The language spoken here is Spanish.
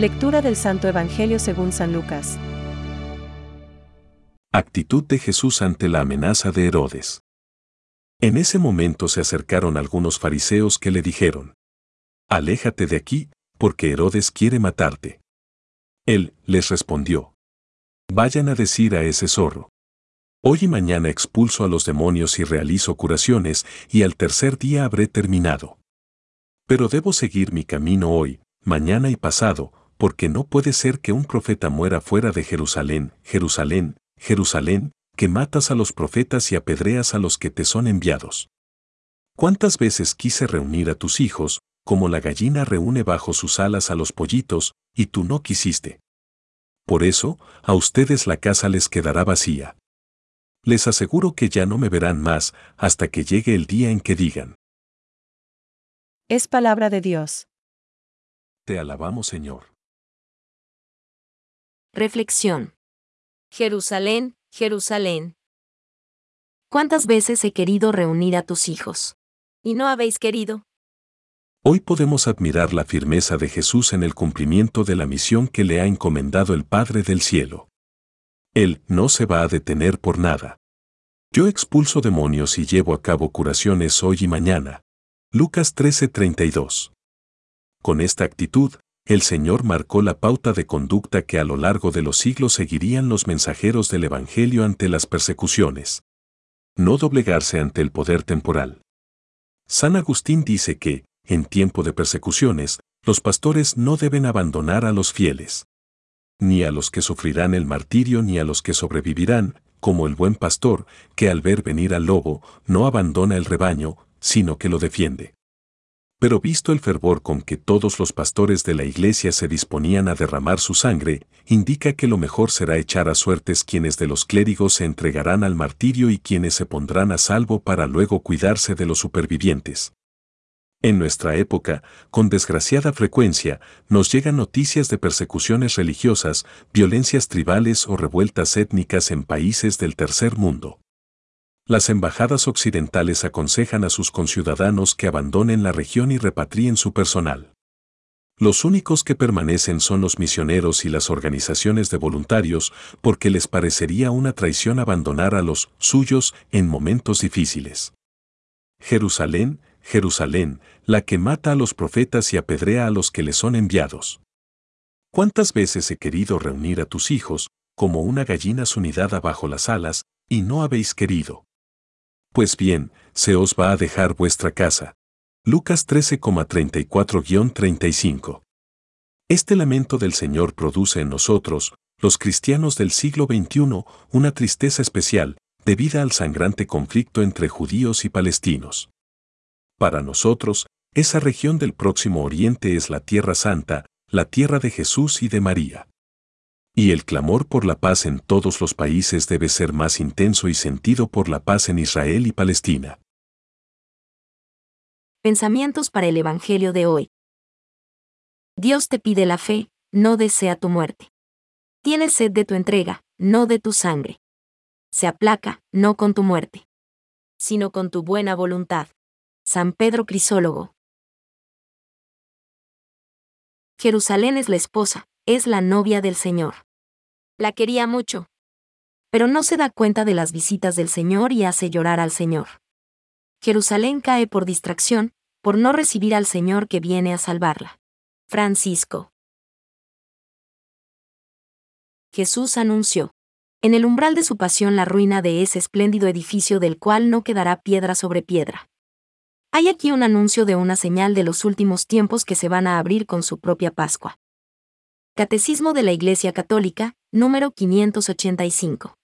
Lectura del Santo Evangelio según San Lucas. Actitud de Jesús ante la amenaza de Herodes. En ese momento se acercaron algunos fariseos que le dijeron, Aléjate de aquí, porque Herodes quiere matarte. Él les respondió, Vayan a decir a ese zorro. Hoy y mañana expulso a los demonios y realizo curaciones, y al tercer día habré terminado. Pero debo seguir mi camino hoy, mañana y pasado, porque no puede ser que un profeta muera fuera de Jerusalén, Jerusalén, Jerusalén, que matas a los profetas y apedreas a los que te son enviados. ¿Cuántas veces quise reunir a tus hijos, como la gallina reúne bajo sus alas a los pollitos, y tú no quisiste? Por eso, a ustedes la casa les quedará vacía. Les aseguro que ya no me verán más hasta que llegue el día en que digan. Es palabra de Dios. Te alabamos Señor. Reflexión. Jerusalén, Jerusalén. ¿Cuántas veces he querido reunir a tus hijos? ¿Y no habéis querido? Hoy podemos admirar la firmeza de Jesús en el cumplimiento de la misión que le ha encomendado el Padre del Cielo. Él no se va a detener por nada. Yo expulso demonios y llevo a cabo curaciones hoy y mañana. Lucas 13:32. Con esta actitud, el Señor marcó la pauta de conducta que a lo largo de los siglos seguirían los mensajeros del Evangelio ante las persecuciones. No doblegarse ante el poder temporal. San Agustín dice que, en tiempo de persecuciones, los pastores no deben abandonar a los fieles. Ni a los que sufrirán el martirio ni a los que sobrevivirán, como el buen pastor, que al ver venir al lobo, no abandona el rebaño, sino que lo defiende. Pero visto el fervor con que todos los pastores de la iglesia se disponían a derramar su sangre, indica que lo mejor será echar a suertes quienes de los clérigos se entregarán al martirio y quienes se pondrán a salvo para luego cuidarse de los supervivientes. En nuestra época, con desgraciada frecuencia, nos llegan noticias de persecuciones religiosas, violencias tribales o revueltas étnicas en países del tercer mundo las embajadas occidentales aconsejan a sus conciudadanos que abandonen la región y repatrien su personal. Los únicos que permanecen son los misioneros y las organizaciones de voluntarios porque les parecería una traición abandonar a los suyos en momentos difíciles. Jerusalén, Jerusalén, la que mata a los profetas y apedrea a los que le son enviados. ¿Cuántas veces he querido reunir a tus hijos, como una gallina sunidada bajo las alas, y no habéis querido? Pues bien, se os va a dejar vuestra casa. Lucas 13,34-35. Este lamento del Señor produce en nosotros, los cristianos del siglo XXI, una tristeza especial, debida al sangrante conflicto entre judíos y palestinos. Para nosotros, esa región del próximo Oriente es la Tierra Santa, la tierra de Jesús y de María. Y el clamor por la paz en todos los países debe ser más intenso y sentido por la paz en Israel y Palestina. Pensamientos para el Evangelio de hoy. Dios te pide la fe, no desea tu muerte. Tienes sed de tu entrega, no de tu sangre. Se aplaca, no con tu muerte, sino con tu buena voluntad. San Pedro Crisólogo. Jerusalén es la esposa, es la novia del Señor. La quería mucho. Pero no se da cuenta de las visitas del Señor y hace llorar al Señor. Jerusalén cae por distracción, por no recibir al Señor que viene a salvarla. Francisco. Jesús anunció. En el umbral de su pasión la ruina de ese espléndido edificio del cual no quedará piedra sobre piedra. Hay aquí un anuncio de una señal de los últimos tiempos que se van a abrir con su propia Pascua. Catecismo de la Iglesia Católica, número 585.